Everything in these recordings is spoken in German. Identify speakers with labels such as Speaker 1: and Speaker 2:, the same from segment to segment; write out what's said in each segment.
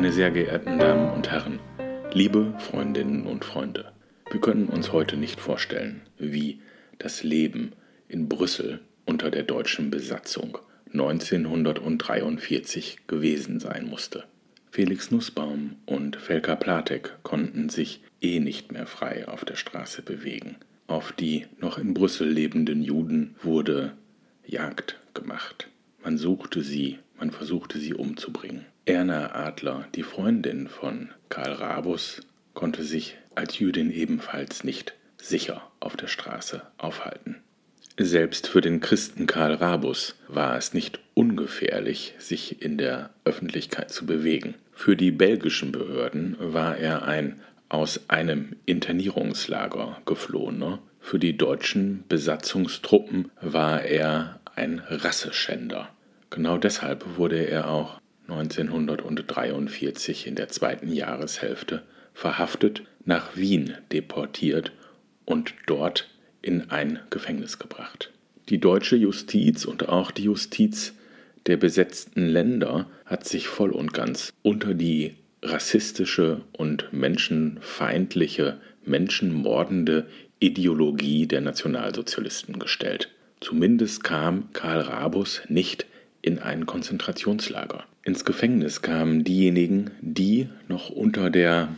Speaker 1: Meine sehr geehrten Damen und Herren, liebe Freundinnen und Freunde, wir können uns heute nicht vorstellen, wie das Leben in Brüssel unter der deutschen Besatzung 1943 gewesen sein musste. Felix Nussbaum und Felka Platek konnten sich eh nicht mehr frei auf der Straße bewegen. Auf die noch in Brüssel lebenden Juden wurde Jagd gemacht. Man suchte sie, man versuchte sie umzubringen. Erna Adler, die Freundin von Karl Rabus, konnte sich als Jüdin ebenfalls nicht sicher auf der Straße aufhalten. Selbst für den Christen Karl Rabus war es nicht ungefährlich, sich in der Öffentlichkeit zu bewegen. Für die belgischen Behörden war er ein aus einem Internierungslager geflohener, für die deutschen Besatzungstruppen war er ein Rasseschänder. Genau deshalb wurde er auch 1943 in der zweiten Jahreshälfte verhaftet, nach Wien deportiert und dort in ein Gefängnis gebracht. Die deutsche Justiz und auch die Justiz der besetzten Länder hat sich voll und ganz unter die rassistische und menschenfeindliche, menschenmordende Ideologie der Nationalsozialisten gestellt. Zumindest kam Karl Rabus nicht in ein Konzentrationslager. Ins Gefängnis kamen diejenigen, die noch unter der,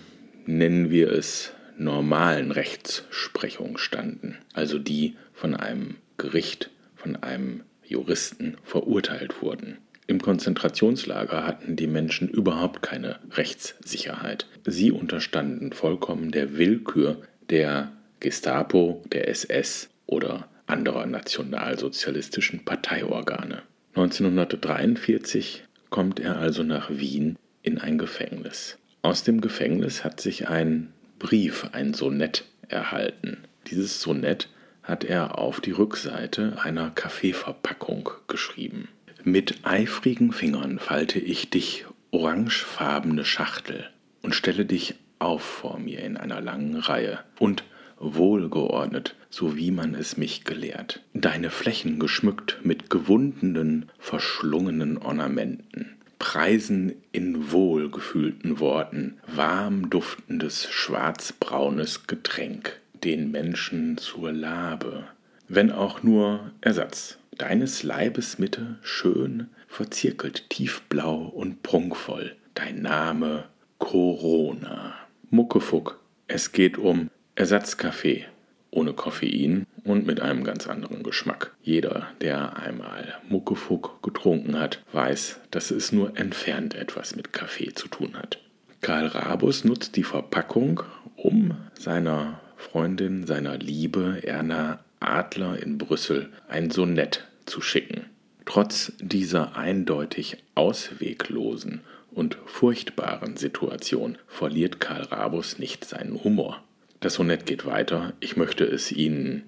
Speaker 1: nennen wir es, normalen Rechtsprechung standen, also die von einem Gericht, von einem Juristen verurteilt wurden. Im Konzentrationslager hatten die Menschen überhaupt keine Rechtssicherheit. Sie unterstanden vollkommen der Willkür der Gestapo, der SS oder anderer nationalsozialistischen Parteiorgane. 1943 kommt er also nach Wien in ein Gefängnis. Aus dem Gefängnis hat sich ein Brief, ein Sonett erhalten. Dieses Sonett hat er auf die Rückseite einer Kaffeeverpackung geschrieben. Mit eifrigen Fingern falte ich dich orangefarbene Schachtel und stelle dich auf vor mir in einer langen Reihe und wohlgeordnet, so wie man es mich gelehrt. Deine Flächen geschmückt mit gewundenen, verschlungenen Ornamenten, preisen in wohlgefühlten Worten warm duftendes schwarzbraunes Getränk, den Menschen zur Labe, wenn auch nur Ersatz. Deines Leibes Mitte schön, verzirkelt tiefblau und prunkvoll, dein Name Corona. Muckefuck, es geht um Ersatzkaffee ohne Koffein und mit einem ganz anderen Geschmack. Jeder, der einmal Muckefuck getrunken hat, weiß, dass es nur entfernt etwas mit Kaffee zu tun hat. Karl Rabus nutzt die Verpackung, um seiner Freundin, seiner Liebe Erna Adler in Brüssel ein Sonett zu schicken. Trotz dieser eindeutig ausweglosen und furchtbaren Situation verliert Karl Rabus nicht seinen Humor. Das Sonett geht weiter. Ich möchte es Ihnen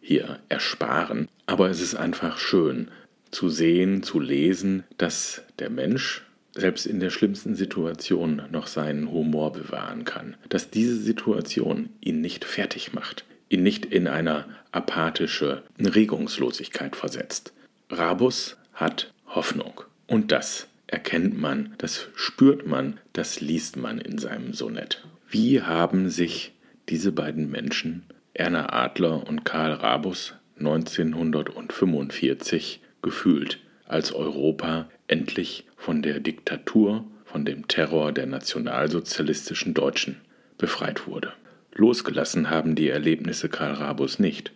Speaker 1: hier ersparen. Aber es ist einfach schön zu sehen, zu lesen, dass der Mensch selbst in der schlimmsten Situation noch seinen Humor bewahren kann. Dass diese Situation ihn nicht fertig macht, ihn nicht in eine apathische Regungslosigkeit versetzt. Rabus hat Hoffnung. Und das erkennt man, das spürt man, das liest man in seinem Sonett. Wie haben sich diese beiden Menschen, Erna Adler und Karl Rabus, 1945 gefühlt, als Europa endlich von der Diktatur, von dem Terror der nationalsozialistischen Deutschen befreit wurde. Losgelassen haben die Erlebnisse Karl Rabus nicht.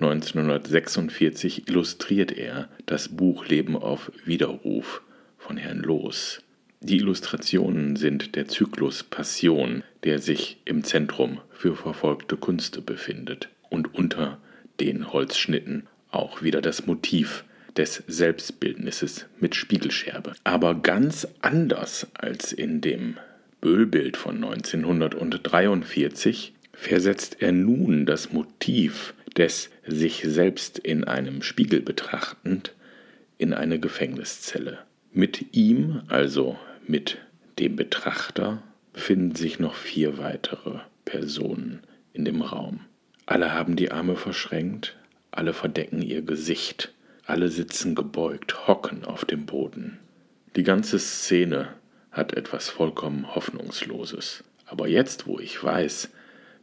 Speaker 1: 1946 illustriert er das Buch Leben auf Widerruf von Herrn Loos. Die Illustrationen sind der Zyklus Passion, der sich im Zentrum für verfolgte Künste befindet und unter den Holzschnitten auch wieder das Motiv des Selbstbildnisses mit Spiegelscherbe. Aber ganz anders als in dem Böhlbild von 1943 versetzt er nun das Motiv des sich selbst in einem Spiegel betrachtend in eine Gefängniszelle. Mit ihm, also mit dem Betrachter befinden sich noch vier weitere Personen in dem Raum. Alle haben die Arme verschränkt, alle verdecken ihr Gesicht, alle sitzen gebeugt, hocken auf dem Boden. Die ganze Szene hat etwas vollkommen Hoffnungsloses. Aber jetzt, wo ich weiß,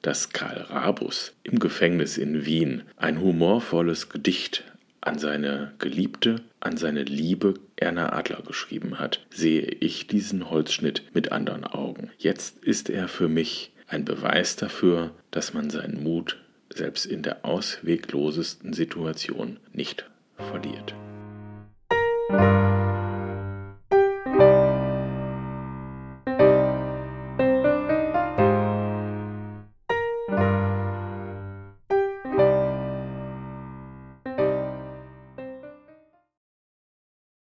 Speaker 1: dass Karl Rabus im Gefängnis in Wien ein humorvolles Gedicht an seine Geliebte, an seine Liebe Erna Adler geschrieben hat, sehe ich diesen Holzschnitt mit anderen Augen. Jetzt ist er für mich ein Beweis dafür, dass man seinen Mut selbst in der ausweglosesten Situation nicht verliert.